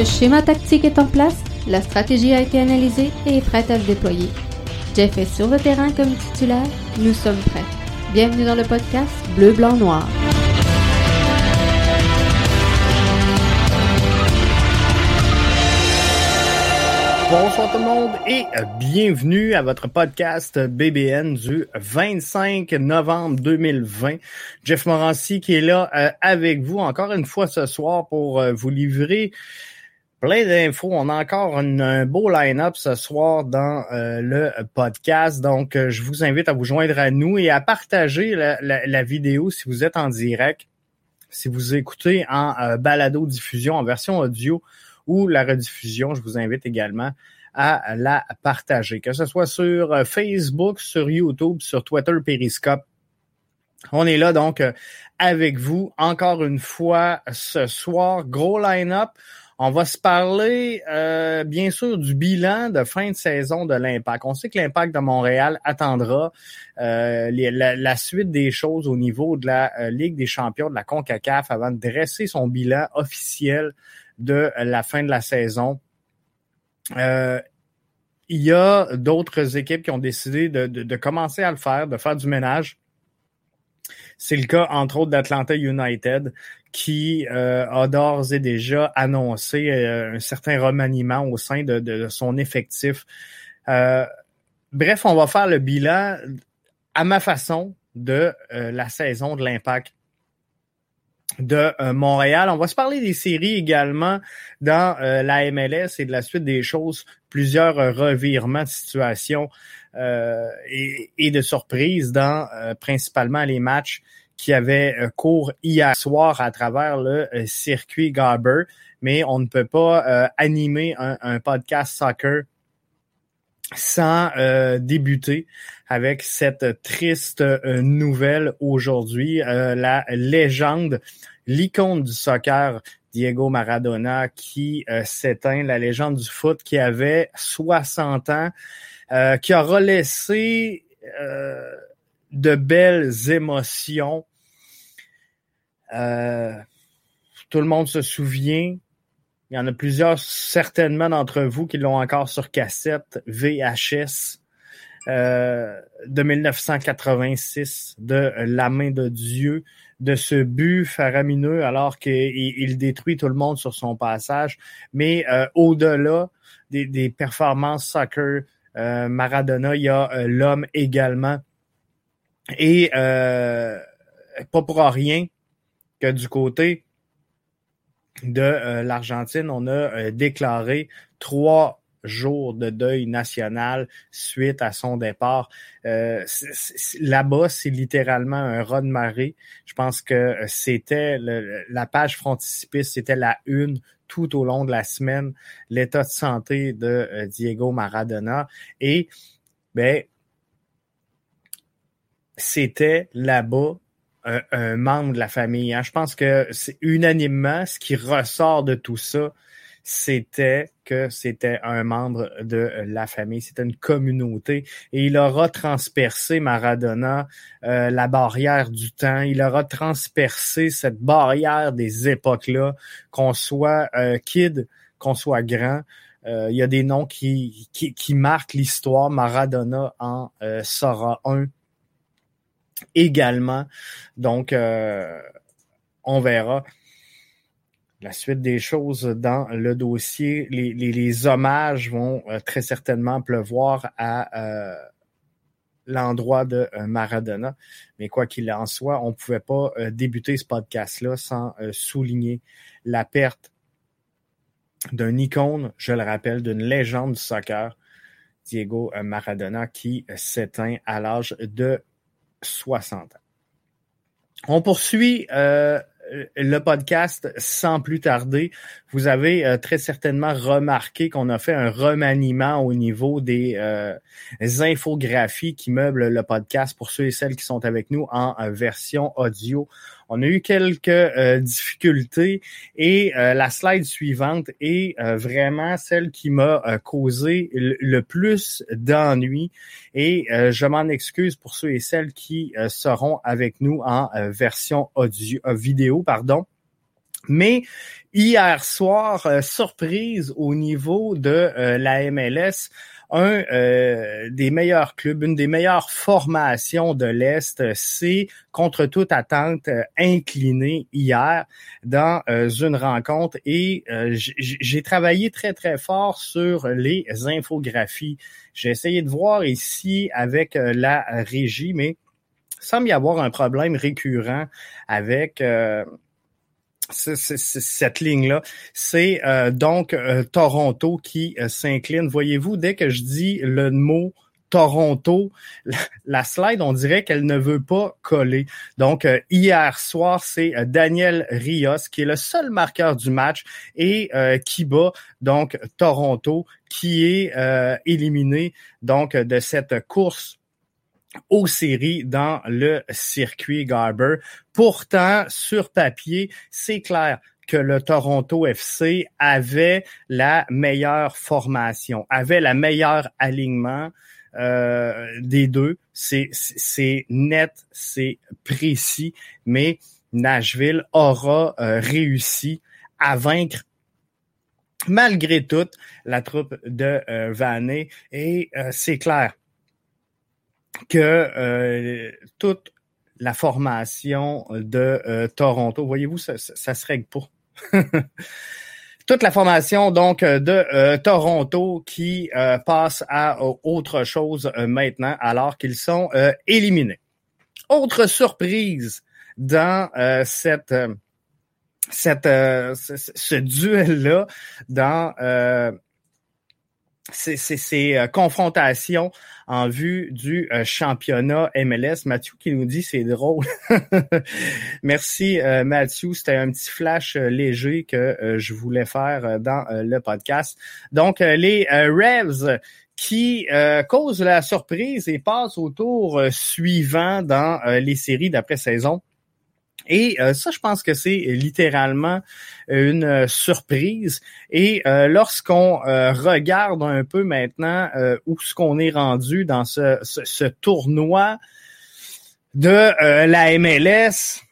Le schéma tactique est en place, la stratégie a été analysée et est prête à se déployer. Jeff est sur le terrain comme titulaire, nous sommes prêts. Bienvenue dans le podcast Bleu, Blanc, Noir. Bonsoir tout le monde et bienvenue à votre podcast BBN du 25 novembre 2020. Jeff Morancy qui est là euh, avec vous encore une fois ce soir pour euh, vous livrer plein d'infos. On a encore un beau line-up ce soir dans euh, le podcast. Donc, je vous invite à vous joindre à nous et à partager la, vidéo si vous êtes en direct, si vous écoutez en balado-diffusion, en version audio ou la rediffusion. Je vous invite également à la partager, que ce soit sur euh, Facebook, sur YouTube, sur Twitter, Periscope. On est là donc euh, avec vous encore une fois ce soir. Gros line-up. On va se parler euh, bien sûr du bilan de fin de saison de l'Impact. On sait que l'Impact de Montréal attendra la, suite des choses au niveau de la Ligue des champions de la CONCACAF avant de dresser son bilan officiel de la fin de la saison. Euh, il y a d'autres équipes qui ont décidé de, commencer à le faire, de faire du ménage. C'est le cas, entre autres, d'Atlanta United, qui euh, a d'ores et déjà annoncé euh, un certain remaniement au sein de, son effectif. bref, on va faire le bilan à ma façon de la saison de l'impact de euh, Montréal. On va se parler des séries également dans euh, la MLS et de la suite des choses, plusieurs euh, revirements de situation et, de surprises dans principalement les matchs qui avaient cours hier soir à travers le circuit Garber. Mais on ne peut pas animer un, podcast soccer sans débuter avec cette triste nouvelle aujourd'hui. la légende l'icône du soccer, Diego Maradona, qui euh, s'éteint, la légende du foot qui avait 60 ans, euh, qui aura laissé euh, de belles émotions. tout le monde se souvient. Il y en a plusieurs, certainement d'entre vous, qui l'ont encore sur cassette VHS. De 1986, de La main de Dieu, de ce but faramineux alors qu'il détruit tout le monde sur son passage. Mais euh, au-delà des, performances soccer, euh, Maradona, il y a euh, l'homme également. Et pas pour rien que du côté de l'Argentine, on a déclaré trois jour de deuil national suite à son départ. Euh, Là-bas, c'est littéralement un raz de marée. Je pense que c'était la page frontispiste, c'était la une tout au long de la semaine, l'état de santé de euh, Diego Maradona. Et ben, c'était là-bas un, membre de la famille. Hein. Je pense que c'est unanimement ce qui ressort de tout ça, c'était que c'était un membre de la famille, c'était une communauté et il aura transpercé Maradona euh, la barrière du temps, il aura transpercé cette barrière des époques-là, qu'on soit euh, kid, qu'on soit grand. Euh, il y a des noms qui, qui, qui marquent l'histoire. Maradona en sera un également. Donc, on verra la suite des choses dans le dossier. Les, hommages vont euh, très certainement pleuvoir à euh, l'endroit de euh, Maradona. Mais quoi qu'il en soit, on ne pouvait pas débuter ce podcast-là sans souligner la perte d'un icône, je le rappelle, d'une légende du soccer, Diego Maradona, qui s'éteint à l'âge de 60 ans. On poursuit le podcast sans plus tarder. Vous avez euh, très certainement remarqué qu'on a fait un remaniement au niveau des euh, infographies qui meublent le podcast pour ceux et celles qui sont avec nous en euh, version audio. On a eu quelques euh, difficultés et euh, la slide suivante est euh, vraiment celle qui m'a causé le, plus d'ennuis et je m'en excuse pour ceux et celles qui seront avec nous en version audio vidéo pardon. Mais hier soir, surprise au niveau de la MLS, un euh, des meilleurs clubs, une des meilleures formations de l'Est, c'est contre toute attente euh, incliné hier dans euh, une rencontre et j'ai travaillé très très fort sur les infographies. J'ai essayé de voir ici avec la régie, mais semble y avoir un problème récurrent avec cette ligne-là. C'est euh, donc euh, Toronto qui euh, s'incline. Voyez-vous, dès que je dis le mot Toronto, la slide, on dirait qu'elle ne veut pas coller. Donc, hier soir, c'est Daniel Rios qui est le seul marqueur du match et qui bat donc Toronto, qui est éliminé donc de cette course aux séries dans le circuit Garber. Pourtant, sur papier, c'est clair que le Toronto FC avait la meilleure formation, avait la meilleure alignement euh, des deux. C'est net, c'est précis, mais Nashville aura euh, réussi à vaincre malgré tout la troupe de euh, et euh, c'est clair que euh, toute la formation de euh, Toronto, voyez-vous, ça, ça, se règle pas. toute la formation donc de euh, Toronto qui passe à autre chose maintenant alors qu'ils sont éliminés. Autre surprise dans cette cette ce duel là dans ces, euh, confrontations en vue du euh, championnat MLS. Mathieu qui nous dit c'est drôle. Merci euh, Mathieu, c'était un petit flash léger que je voulais faire dans le podcast. Donc les Revs qui causent la surprise et passent au tour suivant dans les séries d'après-saison. Et euh, ça, je pense que c'est littéralement une euh, surprise. Et euh, lorsqu'on regarde un peu maintenant où ce qu'on est rendu dans ce, ce tournoi de la MLS,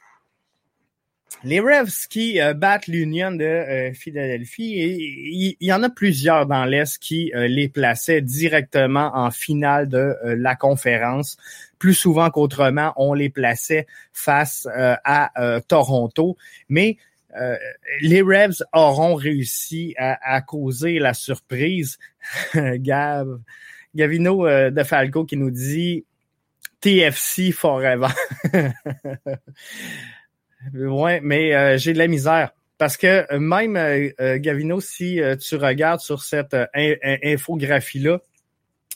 les Revs qui euh, battent l'Union de euh, Philadelphie, il y, en a plusieurs dans l'Est qui euh, les plaçaient directement en finale de la conférence. Plus souvent qu'autrement, on les plaçait face à Toronto. Mais les Revs auront réussi à, causer la surprise. Gav, Gavino de Falco qui nous dit TFC forever. Ouais, mais euh, j'ai de la misère. Parce que euh, même, euh, Gavino, si tu regardes sur cette infographie-là,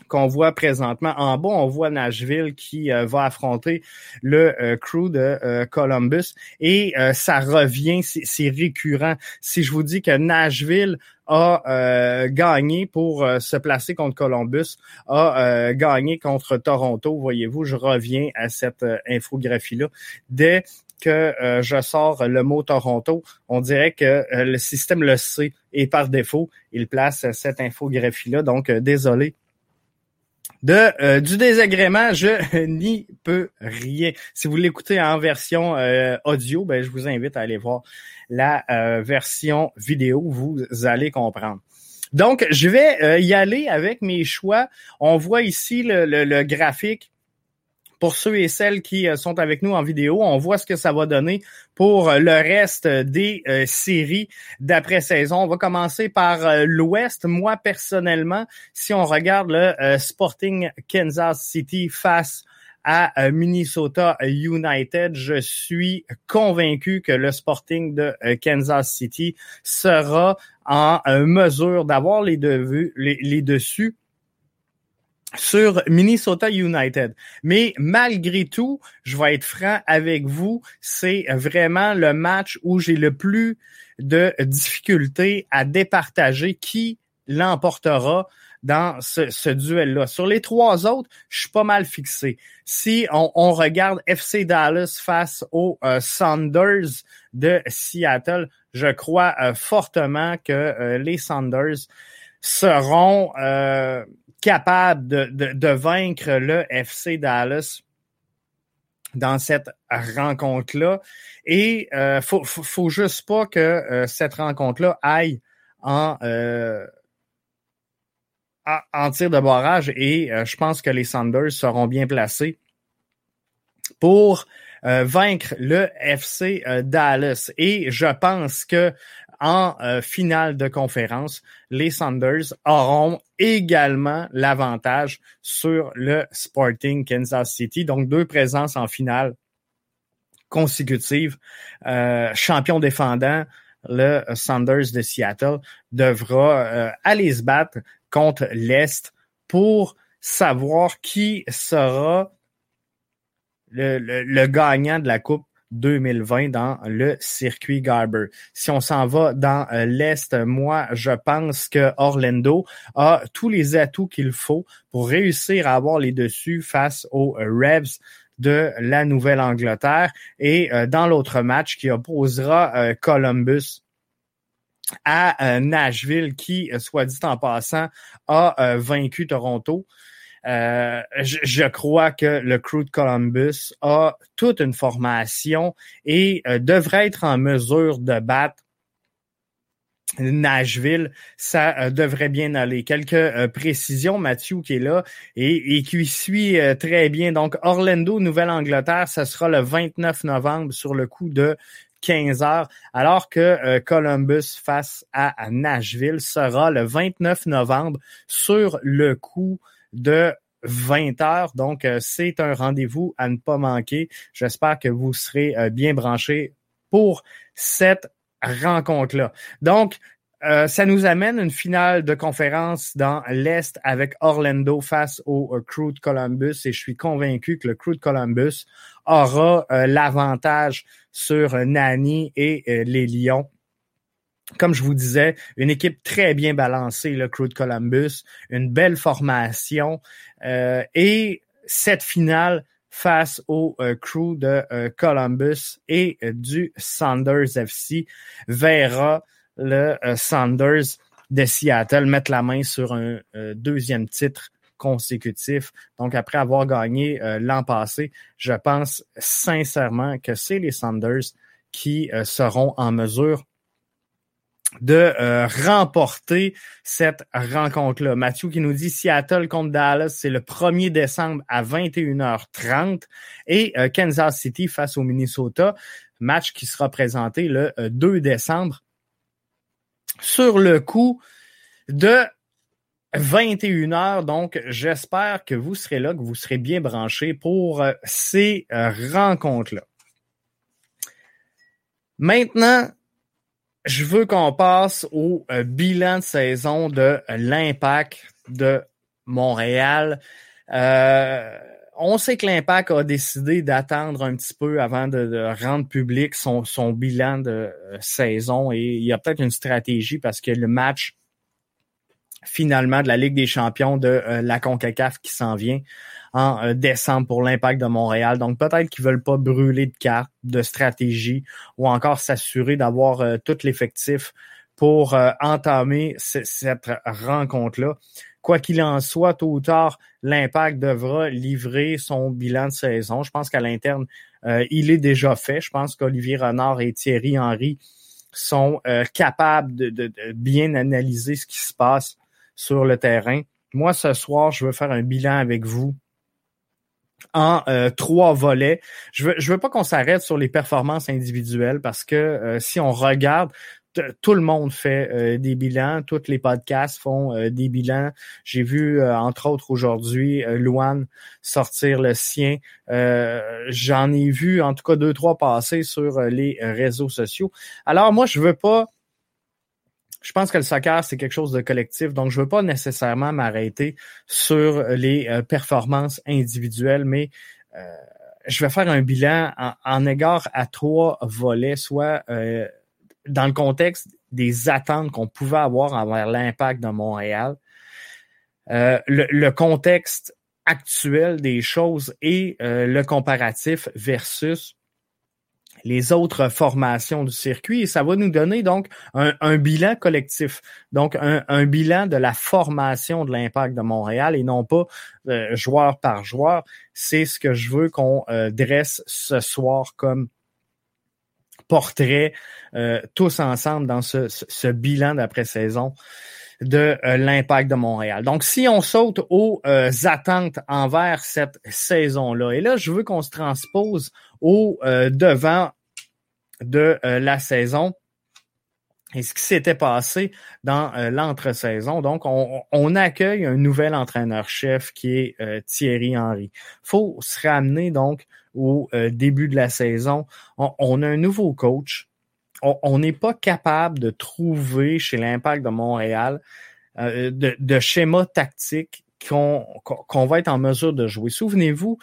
qu'on voit présentement. En bas, on voit Nashville qui va affronter le crew de Columbus et ça revient, c'est récurrent. Si je vous dis que Nashville a gagné pour se placer contre Columbus, a gagné contre Toronto, voyez-vous, je reviens à cette infographie-là. Dès que euh, je sors le mot Toronto, on dirait que euh, le système le sait et par défaut, il place cette infographie-là. Donc, euh, désolé. De, du désagrément, je n'y peux rien. Si vous l'écoutez en version audio, ben, je vous invite à aller voir la version vidéo. Vous allez comprendre. Donc, je vais y aller avec mes choix. On voit ici le graphique pour ceux et celles qui euh, sont avec nous en vidéo, on voit ce que ça va donner pour euh, le reste des euh, séries d'après-saison. On va commencer par l'Ouest. Moi, personnellement, si on regarde le Sporting Kansas City face à Minnesota United. Je suis convaincu que le Sporting de Kansas City sera en mesure d'avoir les, les, les dessus sur Minnesota United. Mais malgré tout, je vais être franc avec vous, c'est vraiment le match où j'ai le plus de difficultés à départager qui l'emportera dans ce, duel-là. Sur les trois autres, je suis pas mal fixé. Si on, regarde FC Dallas face aux euh, de Seattle, je crois euh, fortement que euh, les Saunders seront capable de, de, vaincre le FC Dallas dans cette rencontre-là. Et euh, faut, faut, juste pas que euh, cette rencontre-là aille en, euh, en tir de barrage. Et euh, je pense que les Sanders seront bien placés pour vaincre le FC Dallas. Et je pense que en finale de conférence, les Sanders auront également l'avantage sur le Sporting Kansas City. Donc, deux présences en finale consécutives. Euh, champion défendant, le Sanders de Seattle devra euh, aller se battre contre l'Est pour savoir qui sera le gagnant de la Coupe 2020 dans le circuit Garber. Si on s'en va dans euh, l'Est, moi, je pense que Orlando a tous les atouts qu'il faut pour réussir à avoir les dessus face aux Revs de la Nouvelle-Angleterre. Et euh, dans l'autre match qui opposera euh, Columbus à Nashville, qui, soit dit en passant, a vaincu Toronto. Euh, je, crois que le crew de Columbus a toute une formation et euh, devrait être en mesure de battre Nashville, ça euh, devrait bien aller. Quelques précisions, Mathieu qui est là et, et qui suit très bien. Donc, Orlando, Nouvelle-Angleterre, ça sera le 29 novembre sur le coup de 15 heures, alors que Columbus face à, Nashville sera le 29 novembre sur le coup de 20 heures. Donc, euh, c'est un rendez-vous à ne pas manquer. J'espère que vous serez euh, bien branchés pour cette rencontre-là. Donc, euh, ça nous amène une finale de conférence dans l'Est avec Orlando face au Crew de Columbus et je suis convaincu que le Crew de Columbus aura l'avantage sur Nani et les Lions comme je vous disais, une équipe très bien balancée, le Crew de Columbus, une belle formation euh, et cette finale face au euh, crew de euh, Columbus et du Sanders FC verra le Sanders de Seattle mettre la main sur un deuxième titre consécutif. Donc, après avoir gagné l'an passé, je pense sincèrement que c'est les Sanders qui seront en mesure de euh, remporter cette rencontre-là. Mathieu qui nous dit Seattle contre Dallas, c'est le 1er décembre à 21h30 et euh, Kansas City face au Minnesota, match qui sera présenté le 2 euh, décembre sur le coup de 21h. Donc, j'espère que vous serez là, que vous serez bien branchés pour ces rencontres-là. Maintenant, je veux qu'on passe au euh, bilan de saison de l'impact de Montréal. Euh, on sait que l'impact a décidé d'attendre un petit peu avant de, rendre public son, bilan de euh, saison et il y a peut-être une stratégie parce que le match finalement de la Ligue des champions de la CONCACAF qui s'en vient en euh, décembre pour l'impact de Montréal. Donc peut-être qu'ils veulent pas brûler de cartes, de stratégie ou encore s'assurer d'avoir euh, tout l'effectif pour euh, entamer cette rencontre-là. Quoi qu'il en soit, tôt ou tard, l'impact devra livrer son bilan de saison. Je pense qu'à l'interne, il est déjà fait. Je pense qu'Olivier Renard et Thierry Henry sont capables de, de, bien analyser ce qui se passe sur le terrain. Moi, ce soir, je veux faire un bilan avec vous en euh, trois volets. Je veux, veux pas qu'on s'arrête sur les performances individuelles parce que euh, si on regarde, tout le monde fait euh, des bilans, tous les podcasts font des bilans. J'ai vu, entre autres aujourd'hui, Luan sortir le sien. J'en ai vu en tout cas deux, trois passer sur les réseaux sociaux. Alors moi, je veux pas je pense que le soccer, c'est quelque chose de collectif. Donc, je ne veux pas nécessairement m'arrêter sur les euh, performances individuelles, mais euh, je vais faire un bilan en, égard à trois volets, soit euh, dans le contexte des attentes qu'on pouvait avoir envers l'impact de Montréal, le, le, contexte actuel des choses et le comparatif versus les autres formations du circuit et ça va nous donner donc un, bilan collectif, donc un, bilan de la formation de l'impact de Montréal et non pas euh, joueur par joueur. C'est ce que je veux qu'on euh, dresse ce soir comme portrait euh, tous ensemble dans ce, ce bilan d'après-saison de l'impact de Montréal. Donc, si on saute aux attentes envers cette saison-là, et là, je veux qu'on se transpose au devant de la saison et ce qui s'était passé dans euh, l'entre-saison. Donc, on, accueille un nouvel entraîneur-chef qui est euh, Thierry Henry. faut se ramener donc au euh, début de la saison. On, a un nouveau coach. On n'est pas capable de trouver chez l'Impact de Montréal de, de schéma tactique qu'on va être en mesure de jouer. Souvenez-vous,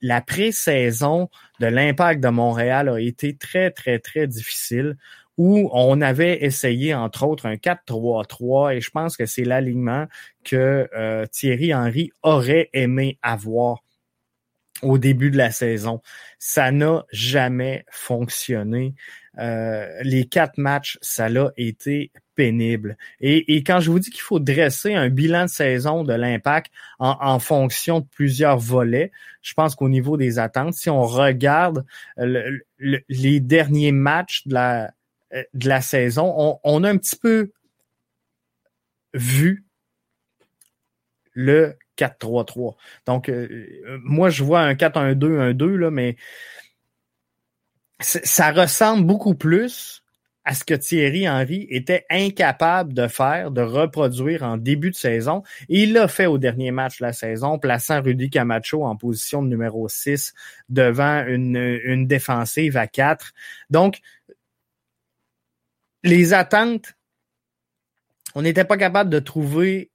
la pré-saison de l'Impact de Montréal a été très, très, très difficile où on avait essayé, entre autres, un 4-3-3, et je pense que c'est l'alignement que euh, Thierry Henry aurait aimé avoir au début de la saison. Ça n'a jamais fonctionné. Euh, les quatre matchs, ça l'a été pénible. Et, quand je vous dis qu'il faut dresser un bilan de saison de l'impact en, fonction de plusieurs volets, je pense qu'au niveau des attentes, si on regarde les derniers matchs de la, de la saison, on, a un petit peu vu le 4-3-3. Donc, euh, moi, je vois un 4-1-2, un 2, là, mais ça ressemble beaucoup plus à ce que Thierry Henry était incapable de faire, de reproduire en début de saison. Il l'a fait au dernier match de la saison, plaçant Rudy Camacho en position de numéro 6 devant une, une défensive à 4. Donc, les attentes, on n'était pas capable de trouver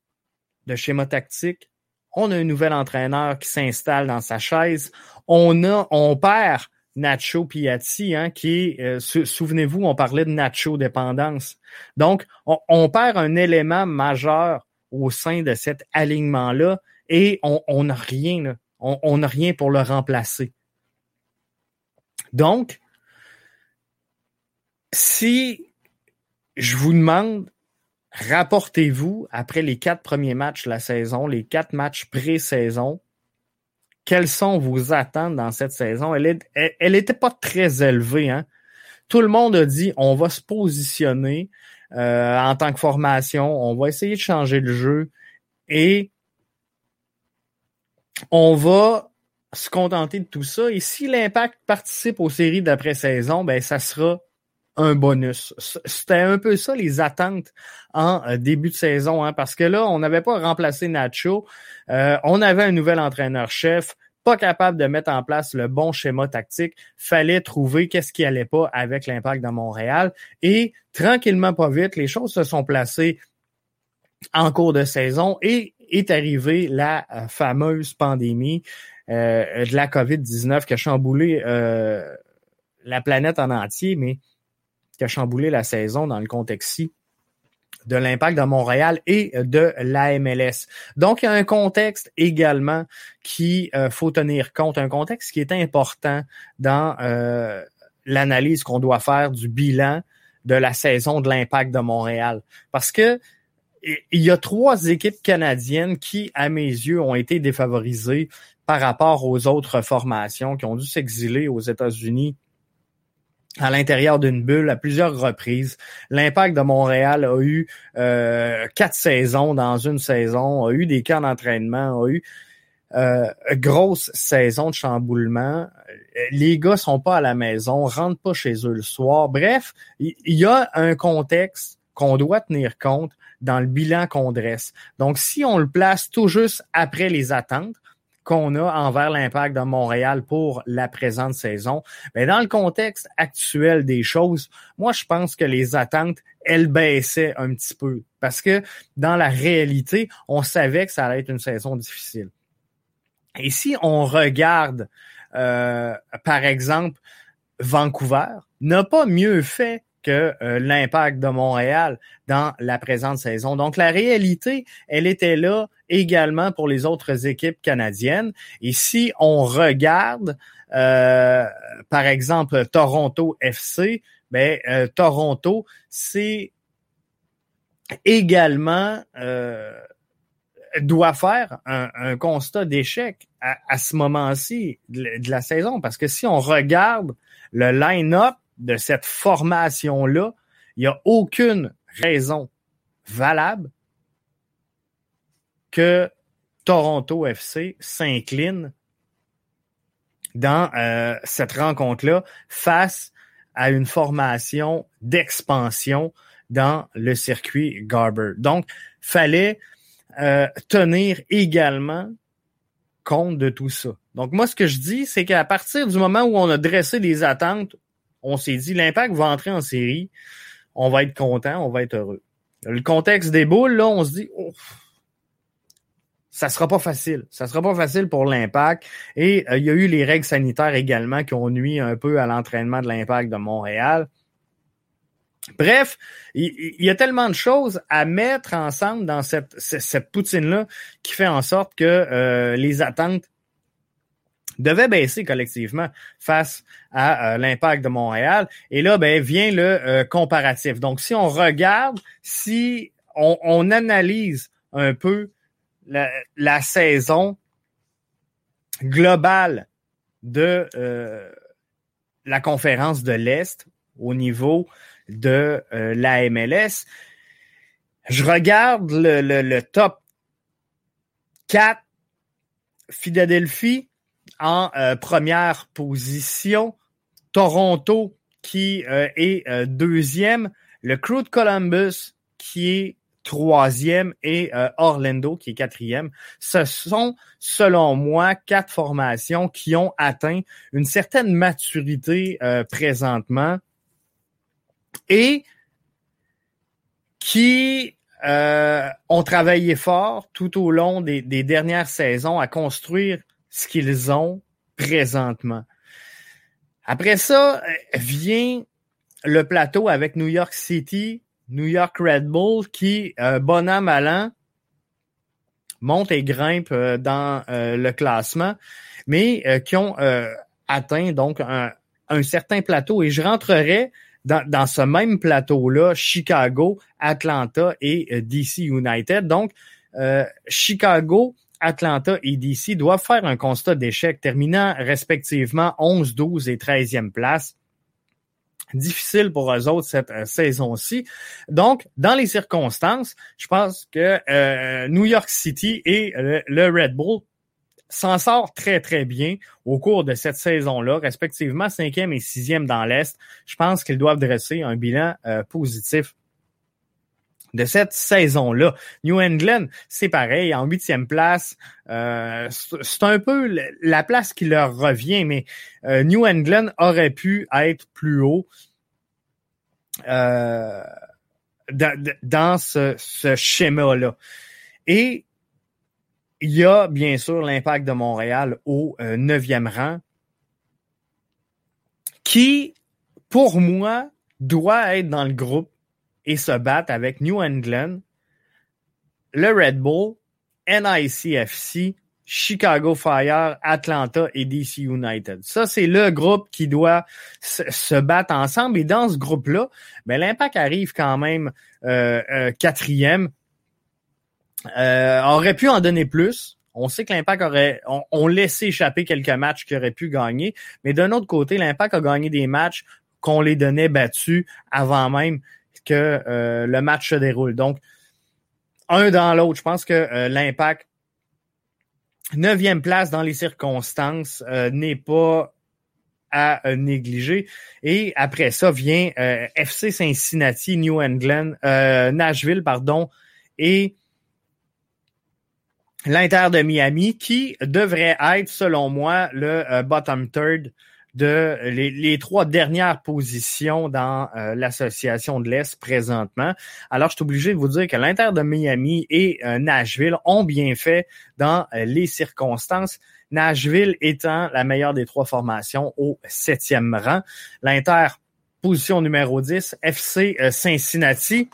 de schéma tactique. On a un nouvel entraîneur qui s'installe dans sa chaise. On a, on perd Nacho Piatti, hein, qui euh, souvenez-vous, on parlait de Nacho dépendance. Donc, on, perd un élément majeur au sein de cet alignement-là et on n'a rien, on n'a rien pour le remplacer. Donc, si je vous demande, rapportez-vous après les quatre premiers matchs de la saison, les quatre matchs pré-saison, quelles sont vos attentes dans cette saison? Elle n'était pas très élevée. Hein? Tout le monde a dit on va se positionner euh, en tant que formation, on va essayer de changer le jeu et on va se contenter de tout ça. Et si l'impact participe aux séries d'après-saison, ben ça sera un bonus. C'était un peu ça les attentes en euh, début de saison, hein, parce que là, on n'avait pas remplacé Nacho, euh, on avait un nouvel entraîneur-chef, pas capable de mettre en place le bon schéma tactique, fallait trouver qu'est-ce qui allait pas avec l'impact de Montréal, et tranquillement, pas vite, les choses se sont placées en cours de saison et est arrivée la euh, fameuse pandémie de la COVID-19 qui a chamboulé la planète en entier, mais qui a chamboulé la saison dans le contexte-ci de l'impact de Montréal et de la MLS. Donc, il y a un contexte également qui euh, faut tenir compte, un contexte qui est important dans euh, l'analyse qu'on doit faire du bilan de la saison de l'impact de Montréal. Parce que il y a trois équipes canadiennes qui, à mes yeux, ont été défavorisées par rapport aux autres formations qui ont dû s'exiler aux États-Unis à l'intérieur d'une bulle à plusieurs reprises. L'impact de Montréal a eu euh, quatre saisons dans une saison, a eu des camps d'entraînement, a eu euh, grosse saison de chamboulement. Les gars sont pas à la maison, rentrent pas chez eux le soir. Bref, il y, a un contexte qu'on doit tenir compte dans le bilan qu'on dresse. Donc, si on le place tout juste après les attentes, qu'on a envers l'impact de Montréal pour la présente saison. Mais dans le contexte actuel des choses, moi, je pense que les attentes, elles baissaient un petit peu parce que dans la réalité, on savait que ça allait être une saison difficile. Et si on regarde, euh, par exemple, Vancouver n'a pas mieux fait que l'impact de Montréal dans la présente saison. Donc la réalité, elle était là également pour les autres équipes canadiennes. Et si on regarde, par exemple, Toronto FC, ben, Toronto, c'est également euh, doit faire un, constat d'échec à, ce moment-ci de, la saison. Parce que si on regarde le line-up de cette formation-là, il n'y a aucune raison valable que Toronto FC s'incline dans euh, cette rencontre-là face à une formation d'expansion dans le circuit Garber. Donc, fallait euh, tenir également compte de tout ça. Donc, moi, ce que je dis, c'est qu'à partir du moment où on a dressé des attentes, on s'est dit l'impact va entrer en série, on va être content, on va être heureux. Le contexte des boules, là, on se dit oh, ça sera pas facile. Ça sera pas facile pour l'impact. Et euh, il y a eu les règles sanitaires également qui ont nuit un peu à l'entraînement de l'impact de Montréal. Bref, il, y a tellement de choses à mettre ensemble dans cette, cette, poutine-là qui fait en sorte que euh, les attentes devaient baisser collectivement face à euh, l'impact de Montréal. Et là, ben, vient le euh, comparatif. Donc, si on regarde, si on, analyse un peu la, saison globale de la conférence de l'Est au niveau de euh, la MLS. Je regarde le, le, top 4. Philadelphie en euh, première position. Toronto qui euh, est deuxième. Le Crew de Columbus qui est troisième et Orlando qui est quatrième. Ce sont, selon moi, quatre formations qui ont atteint une certaine maturité présentement et qui euh, ont travaillé fort tout au long des, dernières saisons à construire ce qu'ils ont présentement. Après ça, vient le plateau avec New York City, New York Red Bull, qui, euh, bon an, mal monte et grimpe euh, dans euh, le classement, mais qui ont atteint donc un, certain plateau. Et je rentrerai dans, ce même plateau-là, Chicago, Atlanta et euh, DC United. Donc, euh, Chicago, Atlanta et DC doivent faire un constat d'échec, terminant respectivement 11, 12 et 13e place. Difficile pour eux autres cette euh, saison-ci. Donc, dans les circonstances, je pense que New York City et le Red Bull s'en sort très, très bien au cours de cette saison-là, respectivement cinquième et sixième dans l'Est. Je pense qu'ils doivent dresser un bilan euh, positif de cette saison-là. New England, c'est pareil, en huitième place. Euh, c'est un peu la place qui leur revient, mais euh, New England aurait pu être plus haut dans ce, ce schéma-là. Et il y a bien sûr l'impact de Montréal au euh, neuvième rang, qui, pour moi, doit être dans le groupe et se battre avec New England, le Red Bull, NICFC, Chicago Fire, Atlanta et DC United. Ça, c'est le groupe qui doit se, battre ensemble. Et dans ce groupe-là, ben, l'impact arrive quand même euh, euh, quatrième euh, aurait pu en donner plus. On sait que l'Impact aurait on, laissé échapper quelques matchs qu'il aurait pu gagner, mais d'un autre côté, l'Impact a gagné des matchs qu'on les donnait battus avant même que euh, le match se déroule. Donc, un dans l'autre, je pense que euh, l'Impact, neuvième place dans les circonstances, euh, n'est pas à négliger. Et après ça vient FC Cincinnati, New England, Nashville, pardon, et l'Inter de Miami, qui devrait être, selon moi, le bottom third de les, trois dernières positions dans euh, l'association de l'Est présentement. Alors, je suis obligé de vous dire que l'Inter de Miami et euh, Nashville ont bien fait dans les circonstances. Nashville étant la meilleure des trois formations au septième rang. L'Inter position numéro 10, FC Cincinnati.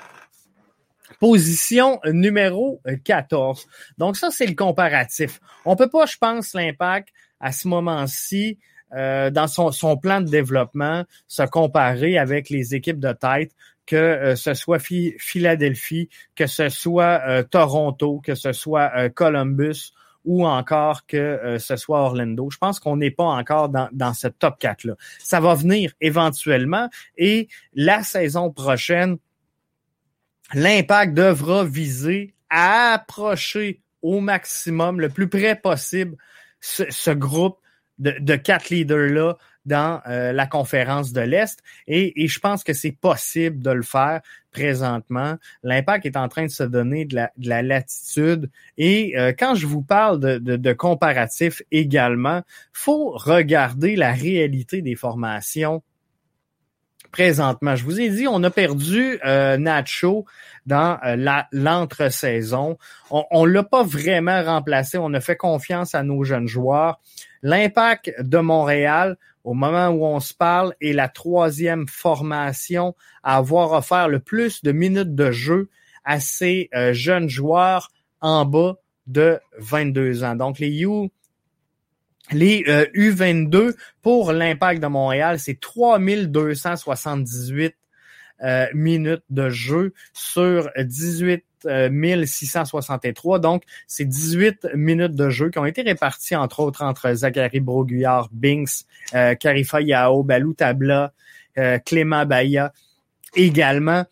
Position numéro 14. Donc ça, c'est le comparatif. On peut pas, je pense, l'impact à ce moment-ci, dans son, son, plan de développement, se comparer avec les équipes de tête que euh, ce soit Philadelphie, que ce soit euh, Toronto, que ce soit euh, Columbus ou encore que ce soit Orlando. Je pense qu'on n'est pas encore dans, dans ce top 4-là. Ça va venir éventuellement et la saison prochaine, l'impact devra viser à approcher au maximum, le plus près possible, ce, ce groupe de, de quatre leaders-là dans euh, la conférence de l'Est et, je pense que c'est possible de le faire présentement. L'impact est en train de se donner de la, latitude et euh, quand je vous parle de, de, comparatif également, faut regarder la réalité des formations présentement. Je vous ai dit, on a perdu euh, Nacho dans l'entre-saison. On ne l'a pas vraiment remplacé. On a fait confiance à nos jeunes joueurs. L'impact de Montréal, au moment où on se parle, est la troisième formation à avoir offert le plus de minutes de jeu à ces euh, jeunes joueurs en bas de 22 ans. Donc les U les U22 euh, pour l'impact de Montréal, c'est 3278 euh, minutes de jeu sur 18 1663. Donc, c'est 18 minutes de jeu qui ont été réparties, entre autres, entre Zachary Broguillard, Binks, euh, Karifa Yao, Balou Tabla, euh, Clément Baya également.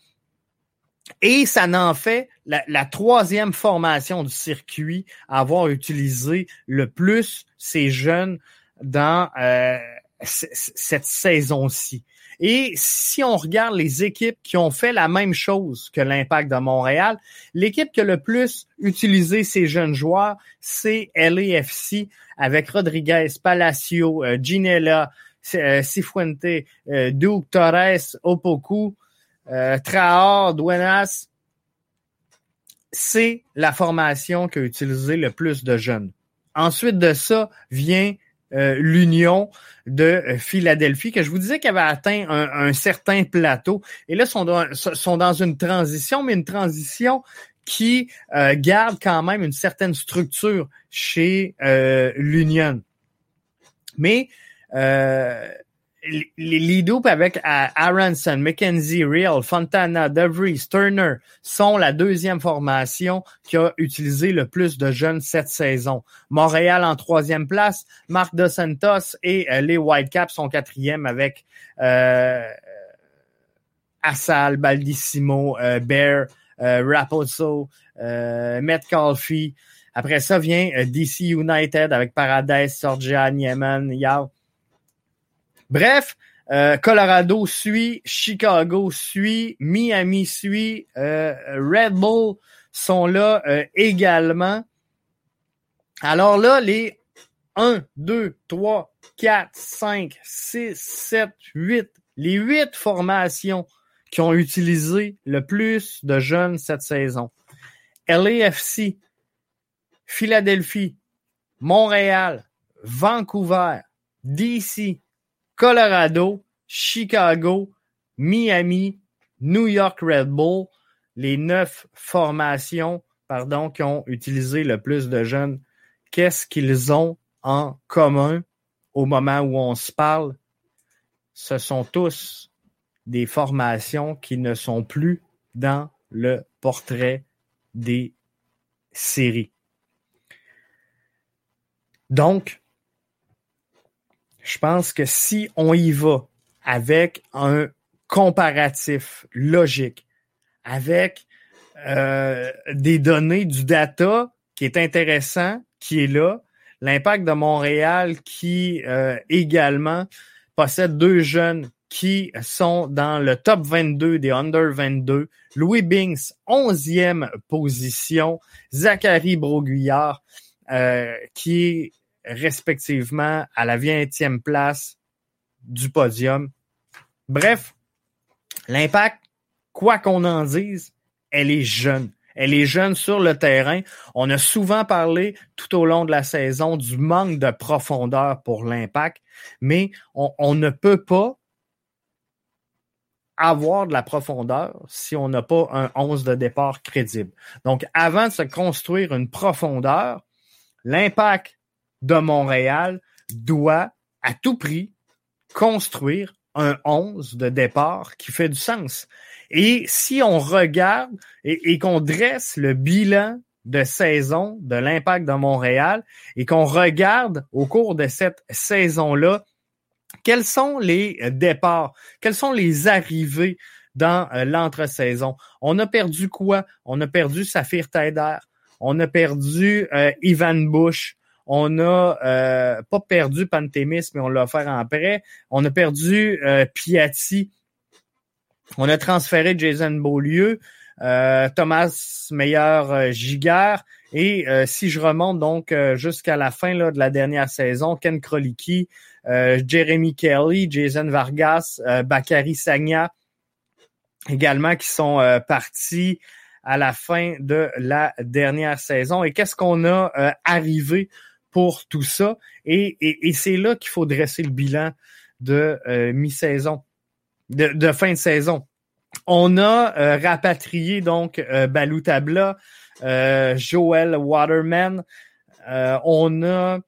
Et ça n'en fait la, troisième formation du circuit à avoir utilisé le plus ces jeunes dans euh, cette saison-ci. Et si on regarde les équipes qui ont fait la même chose que l'Impact de Montréal, l'équipe qui a le plus utilisé ces jeunes joueurs, c'est LAFC avec Rodriguez, Palacio, euh, Ginella, euh, Cifuente, euh, Duke Torres, Opoku, euh, Traor, Duenas. C'est la formation qui utilisé le plus de jeunes. Ensuite de ça vient euh, l'Union de euh, Philadelphie, que je vous disais qu'elle avait atteint un, certain plateau. Et là, sont dans, sont dans une transition, mais une transition qui euh, garde quand même une certaine structure chez l'Union. Mais les, lead avec Aronson, McKenzie, Real, Fontana, DeVries, Turner sont la deuxième formation qui a utilisé le plus de jeunes cette saison. Montréal en troisième place, Marc Dos Santos et euh, les Whitecaps sont quatrième avec euh, Assal, Baldissimo, euh, Bear, euh, Raposo, euh. Après ça vient DC United avec Paradise, Sorgia, Nieman, Yao. Bref, euh, Colorado suit, Chicago suit, Miami suit, euh, Red Bull sont là euh, également. Alors là, les 1, 2, 3, 4, 5, 6, 7, 8, les huit formations qui ont utilisé le plus de jeunes cette saison. LAFC, Philadelphie, Montréal, Vancouver, DC, Colorado, Chicago, Miami, New York Red Bull, les neuf formations pardon, qui ont utilisé le plus de jeunes. Qu'est-ce qu'ils ont en commun au moment où on se parle? Ce sont tous des formations qui ne sont plus dans le portrait des séries. Donc, je pense que si on y va avec un comparatif logique, avec euh, des données du data qui est intéressant, qui est là, l'impact de Montréal qui euh, également possède deux jeunes qui sont dans le top 22 des under 22. Louis Binks, 11e position. Zachary Broguillard, euh, qui est respectivement à la 20e place du podium. Bref, l'impact, quoi qu'on en dise, elle est jeune. Elle est jeune sur le terrain. On a souvent parlé tout au long de la saison du manque de profondeur pour l'impact, mais on, ne peut pas avoir de la profondeur si on n'a pas un 11 de départ crédible. Donc, avant de se construire une profondeur, l'impact de Montréal doit à tout prix construire un 11 de départ qui fait du sens. Et si on regarde et, qu'on dresse le bilan de saison de l'impact de Montréal et qu'on regarde au cours de cette saison-là, quels sont les départs, quelles sont les arrivées dans euh, l'entre-saison? On a perdu quoi? On a perdu Saphir Taider, on a perdu euh, Ivan Bush, on a euh, pas perdu Pantémis, mais on l'a offert en prêt. On a perdu euh, Piatti. On a transféré Jason Beaulieu, euh, Thomas Meyer-Giguer. Et si je remonte donc jusqu'à la fin là, de la dernière saison, Ken Krolicki, Jeremy Kelly, Jason Vargas, Bakary Sagna, également qui sont partis à la fin de la dernière saison. Et qu'est-ce qu'on a arrivé pour tout ça. Et, et, c'est là qu'il faut dresser le bilan de euh, mi-saison, de, fin de saison. On a euh, rapatrié donc euh, Baloutabla, euh, Joel Waterman, on a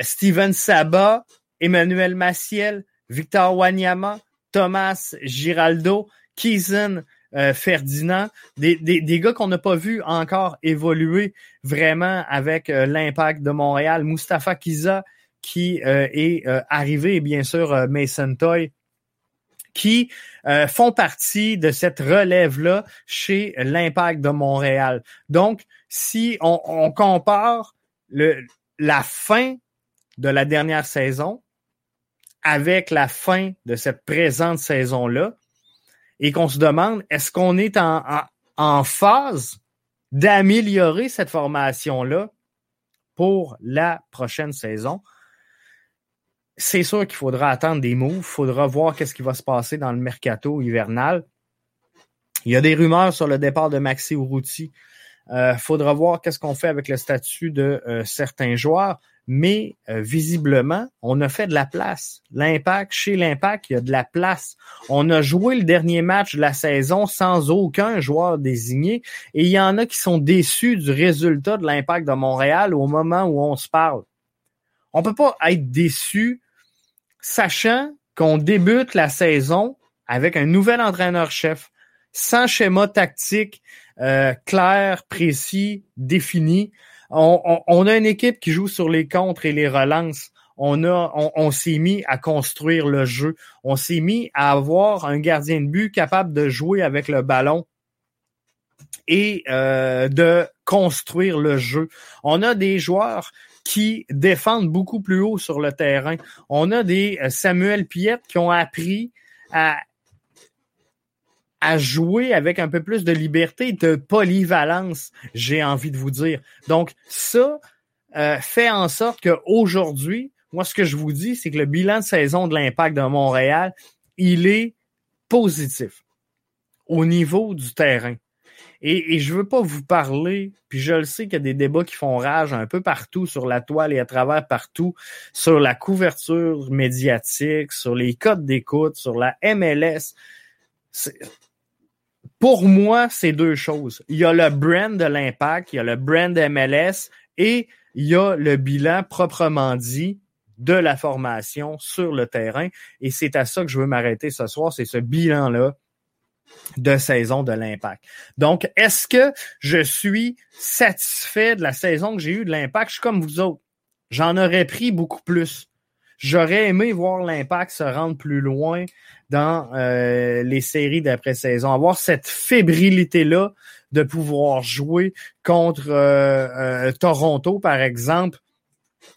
Steven Saba, Emmanuel Maciel, Victor Wanyama, Thomas Giraldo, Kizan euh, Ferdinand, des, des, des gars qu'on n'a pas vu encore évoluer vraiment avec euh, l'impact de Montréal. Mustapha Kiza qui euh, est arrivé et bien sûr Mason Toy qui font partie de cette relève-là chez l'impact de Montréal. Donc, si on, on compare le, la fin de la dernière saison avec la fin de cette présente saison-là, et qu'on se demande est-ce qu'on est en, phase d'améliorer cette formation-là pour la prochaine saison? C'est sûr qu'il faudra attendre des moves, il faudra voir qu'est-ce qui va se passer dans le mercato hivernal. Il y a des rumeurs sur le départ de Maxi Urruti. Il euh, faudra voir qu'est-ce qu'on fait avec le statut de euh, certains joueurs mais euh, visiblement, on a fait de la place. L'impact, chez l'impact, il y a de la place. On a joué le dernier match de la saison sans aucun joueur désigné et il y en a qui sont déçus du résultat de l'impact de Montréal au moment où on se parle. On peut pas être déçu sachant qu'on débute la saison avec un nouvel entraîneur-chef, sans schéma tactique euh, clair, précis, défini on, a une équipe qui joue sur les contres et les relances. On a, on, s'est mis à construire le jeu. On s'est mis à avoir un gardien de but capable de jouer avec le ballon et euh, de construire le jeu. On a des joueurs qui défendent beaucoup plus haut sur le terrain. On a des euh, Samuel Piette qui ont appris à à jouer avec un peu plus de liberté, de polyvalence, j'ai envie de vous dire. Donc, ça euh, fait en sorte qu'aujourd'hui, moi, ce que je vous dis, c'est que le bilan de saison de l'impact de Montréal, il est positif au niveau du terrain. Et, et je veux pas vous parler, puis je le sais qu'il y a des débats qui font rage un peu partout sur la toile et à travers partout, sur la couverture médiatique, sur les codes d'écoute, sur la MLS pour moi, c'est deux choses. Il y a le brand de l'impact, il y a le brand MLS et il y a le bilan proprement dit de la formation sur le terrain. Et c'est à ça que je veux m'arrêter ce soir, c'est ce bilan-là de saison de l'impact. Donc, est-ce que je suis satisfait de la saison que j'ai eue de l'impact? Je suis comme vous autres. J'en aurais pris beaucoup plus. J'aurais aimé voir l'impact se rendre plus loin dans euh, les séries d'après-saison, avoir cette fébrilité-là de pouvoir jouer contre euh, euh, Toronto, par exemple,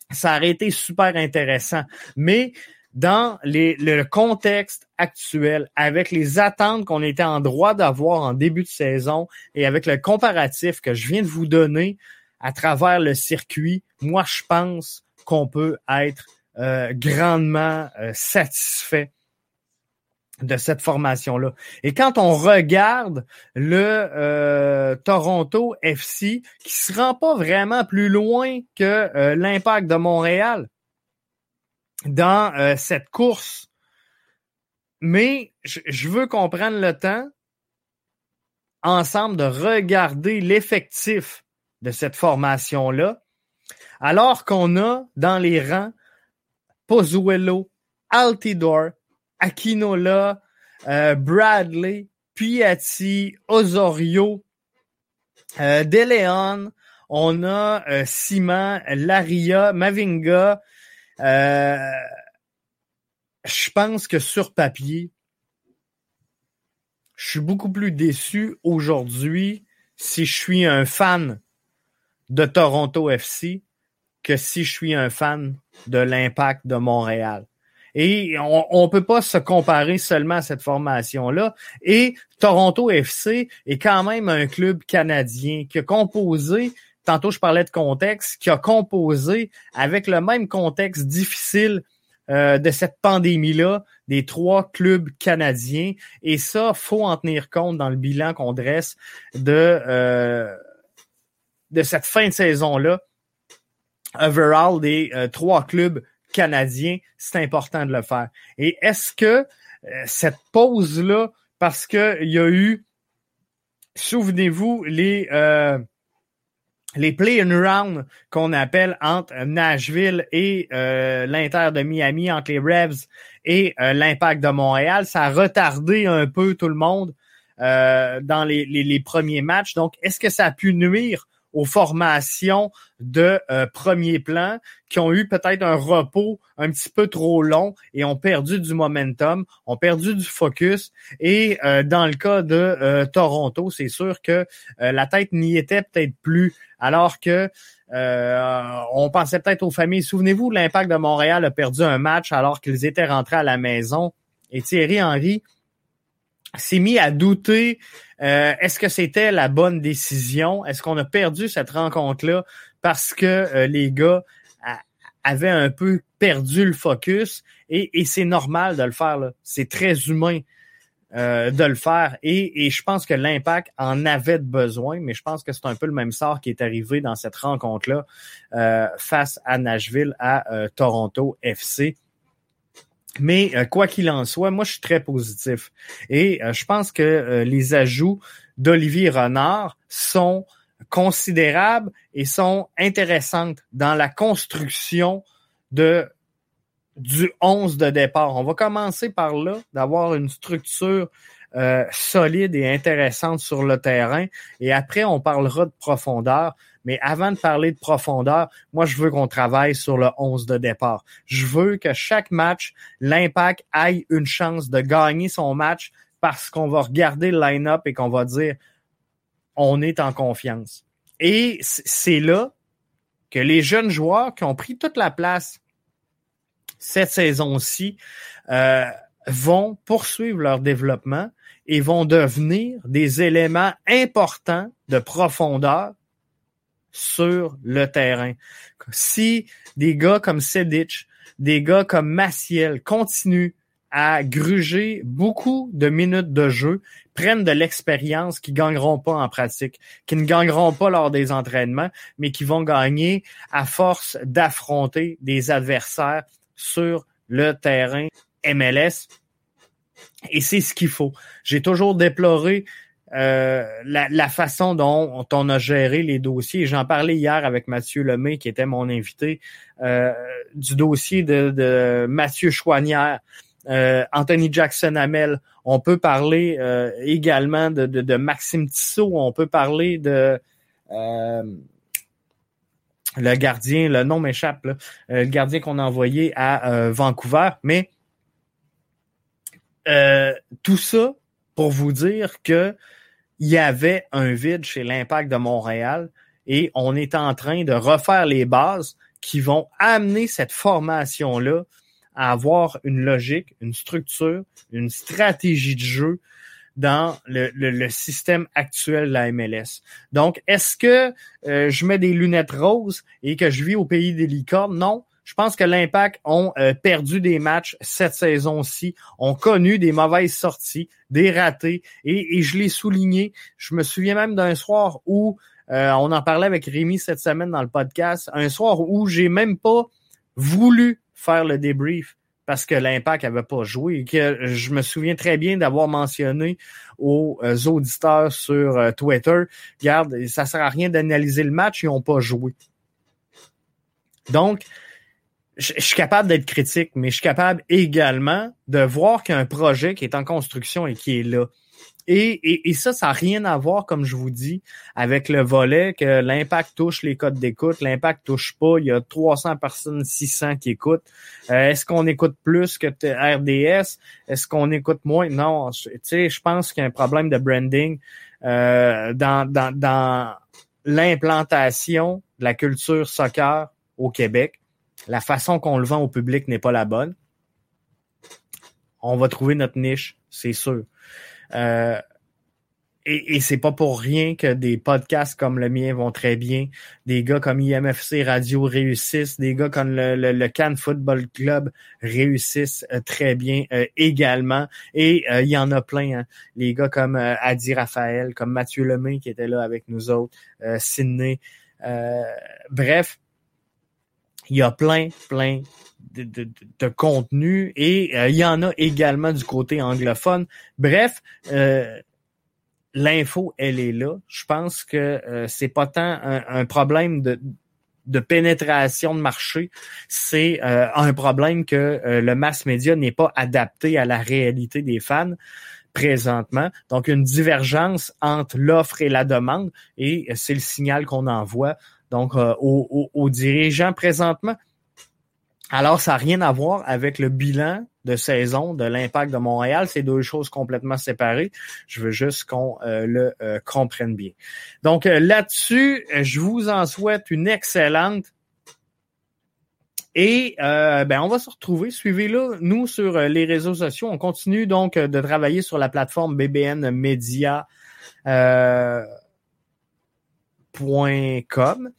ça aurait été super intéressant. Mais dans les, le contexte actuel, avec les attentes qu'on était en droit d'avoir en début de saison et avec le comparatif que je viens de vous donner à travers le circuit, moi, je pense qu'on peut être euh, grandement euh, satisfait de cette formation-là. Et quand on regarde le euh, Toronto FC, qui se rend pas vraiment plus loin que l'impact de Montréal dans cette course, mais je veux qu'on prenne le temps ensemble de regarder l'effectif de cette formation-là, alors qu'on a dans les rangs Pozuelo, Altidor, Aquinola, euh, Bradley, Piatti, Osorio, euh, DeLeon, on a euh, Simon, Laria, Mavinga. Euh, je pense que sur papier, je suis beaucoup plus déçu aujourd'hui si je suis un fan de Toronto FC que si je suis un fan de l'impact de Montréal. Et on ne peut pas se comparer seulement à cette formation-là. Et Toronto FC est quand même un club canadien qui a composé, tantôt je parlais de contexte, qui a composé avec le même contexte difficile euh, de cette pandémie-là des trois clubs canadiens. Et ça, faut en tenir compte dans le bilan qu'on dresse de, euh, de cette fin de saison-là. Overall, des euh, trois clubs canadiens, c'est important de le faire. Et est-ce que cette pause-là, parce qu'il y a eu, souvenez-vous, les les play-in round qu'on appelle entre Nashville et euh, l'Inter de Miami, entre les Revs et euh, l'Impact de Montréal, ça a retardé un peu tout le monde euh, dans les, premiers matchs. Donc, est-ce que ça a pu nuire aux formations de euh, premier plan qui ont eu peut-être un repos un petit peu trop long et ont perdu du momentum, ont perdu du focus. Et euh, dans le cas de euh, Toronto, c'est sûr que la tête n'y était peut-être plus, alors que on pensait peut-être aux familles. Souvenez-vous, l'impact de Montréal a perdu un match alors qu'ils étaient rentrés à la maison. Et Thierry Henry s'est mis à douter euh, est-ce que c'était la bonne décision? Est-ce qu'on a perdu cette rencontre-là parce que euh, les gars avaient un peu perdu le focus? Et, c'est normal de le faire. C'est très humain euh, de le faire. Et, je pense que l'impact en avait besoin, mais je pense que c'est un peu le même sort qui est arrivé dans cette rencontre-là face à Nashville, à Toronto FC. Mais euh, quoi qu'il en soit, moi je suis très positif. Et euh, je pense que euh, les ajouts d'Olivier Renard sont considérables et sont intéressantes dans la construction de du 11 de départ. On va commencer par là, d'avoir une structure solide et intéressante sur le terrain. Et après, on parlera de profondeur. Mais avant de parler de profondeur, moi, je veux qu'on travaille sur le 11 de départ. Je veux que chaque match, l'impact aille une chance de gagner son match parce qu'on va regarder le line-up et qu'on va dire on est en confiance. Et c'est là que les jeunes joueurs qui ont pris toute la place cette saison-ci euh, vont poursuivre leur développement et vont devenir des éléments importants de profondeur sur le terrain. Si des gars comme Sedic, des gars comme Maciel continuent à gruger beaucoup de minutes de jeu, prennent de l'expérience qui gagneront pas en pratique, qui ne gagneront pas lors des entraînements, mais qui vont gagner à force d'affronter des adversaires sur le terrain MLS. Et c'est ce qu'il faut. J'ai toujours déploré euh, la, façon dont on a géré les dossiers. J'en parlais hier avec Mathieu Lemay, qui était mon invité, euh, du dossier de, Mathieu Chouanière, euh, Anthony Jackson Hamel. On peut parler également de, Maxime Tissot. On peut parler de le gardien, le nom m'échappe, le gardien qu'on a envoyé à Vancouver. Mais tout ça pour vous dire que il y avait un vide chez l'Impact de Montréal et on est en train de refaire les bases qui vont amener cette formation-là à avoir une logique, une structure, une stratégie de jeu dans le, système actuel de la MLS. Donc, est-ce que euh, je mets des lunettes roses et que je vis au pays des licornes? Non. Je pense que l'Impact ont euh, perdu des matchs cette saison-ci, ont connu des mauvaises sorties, des ratés, et, je l'ai souligné. Je me souviens même d'un soir où euh, on en parlait avec Rémi cette semaine dans le podcast, un soir où j'ai même pas voulu faire le débrief parce que l'impact avait pas joué et que je me souviens très bien d'avoir mentionné aux euh, auditeurs sur euh, Twitter, regarde, ça sert à rien d'analyser le match, ils ont pas joué. Donc, je, suis capable d'être critique, mais je suis capable également de voir qu'il y a un projet qui est en construction et qui est là. Et, et, ça, ça n'a rien à voir, comme je vous dis, avec le volet que l'impact touche les codes d'écoute, l'impact touche pas, il y a 300 personnes, 600 qui écoutent. Euh, est-ce qu'on écoute plus que RDS? Est-ce qu'on écoute moins? Non, tu sais, je pense qu'il y a un problème de branding euh, dans, dans, dans l'implantation de la culture soccer au Québec. La façon qu'on le vend au public n'est pas la bonne. On va trouver notre niche, c'est sûr. Euh, et, et c'est pas pour rien que des podcasts comme le mien vont très bien, des gars comme IMFC Radio réussissent, des gars comme le, le, Cannes Football Club réussissent euh, très bien euh, également. Et il y en a plein, hein. les gars comme Adi Raphaël, comme Mathieu Lemay qui était là avec nous autres, Sydney. bref, il y a plein, plein de, de, de contenu et euh, il y en a également du côté anglophone. Bref, euh, l'info, elle est là. Je pense que euh, c'est pas tant un, problème de, de pénétration de marché, c'est un problème que le mass média n'est pas adapté à la réalité des fans présentement. Donc, une divergence entre l'offre et la demande, et c'est le signal qu'on envoie donc aux, aux, dirigeants présentement. Alors, ça n'a rien à voir avec le bilan de saison de l'impact de Montréal. C'est deux choses complètement séparées. Je veux juste qu'on euh, le euh, comprenne bien. Donc euh, là-dessus, je vous en souhaite une excellente. Et ben, on va se retrouver. Suivez-le, nous, sur les réseaux sociaux. On continue donc de travailler sur la plateforme BBN Media. .com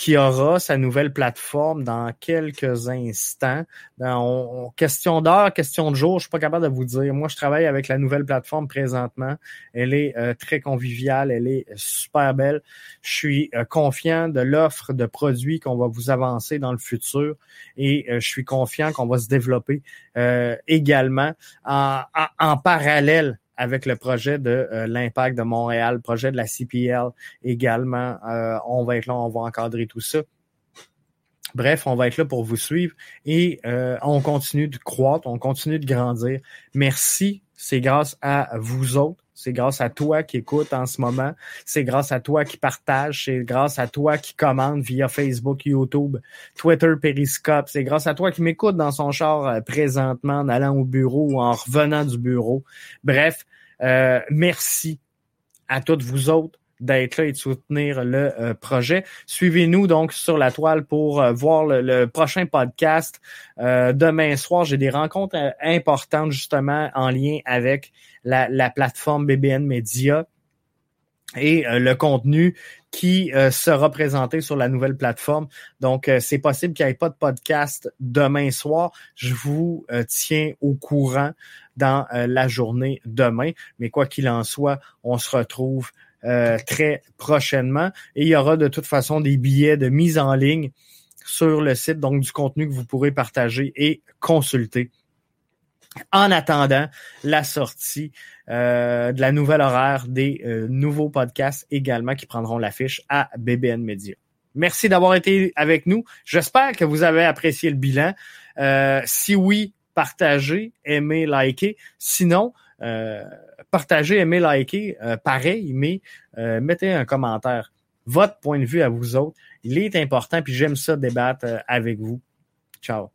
qui aura sa nouvelle plateforme dans quelques instants. Dans, question d'heure, question de jour, je suis pas capable de vous dire. Moi, je travaille avec la nouvelle plateforme présentement. Elle est euh, très conviviale, elle est super belle. Je suis euh, confiant de l'offre de produits qu'on va vous avancer dans le futur et euh, je suis confiant qu'on va se développer également en, en parallèle avec le projet de euh, l'impact de Montréal, projet de la CPL également. Euh, on va être là, on va encadrer tout ça. Bref, on va être là pour vous suivre et euh, on continue de croître, on continue de grandir. Merci, c'est grâce à vous autres, c'est grâce à toi qui écoute en ce moment, c'est grâce à toi qui partage, c'est grâce à toi qui commande via Facebook, YouTube, Twitter, Periscope, c'est grâce à toi qui m'écoute dans son char présentement en allant au bureau ou en revenant du bureau. Bref, euh, merci à toutes vous autres d'être là et de soutenir le euh, projet. Suivez-nous donc sur la toile pour euh, voir le, prochain podcast. demain soir, j'ai des rencontres importantes justement en lien avec la, la plateforme BBN Media et le contenu qui sera présenté sur la nouvelle plateforme. Donc, c'est possible qu'il n'y ait pas de podcast demain soir. Je vous tiens au courant dans euh, la journée demain. Mais quoi qu'il en soit, on se retrouve euh, très prochainement. Et il y aura de toute façon des billets de mise en ligne sur le site, donc du contenu que vous pourrez partager et consulter. En attendant la sortie euh, de la nouvelle horaire des nouveaux podcasts également qui prendront l'affiche à BBN Media. Merci d'avoir été avec nous. J'espère que vous avez apprécié le bilan. si oui, partagez, aimez, likez. Sinon, euh, partagez, aimez, likez, euh, pareil, mais euh, mettez un commentaire. Votre point de vue à vous autres, il est important, puis j'aime ça débattre avec vous. Ciao.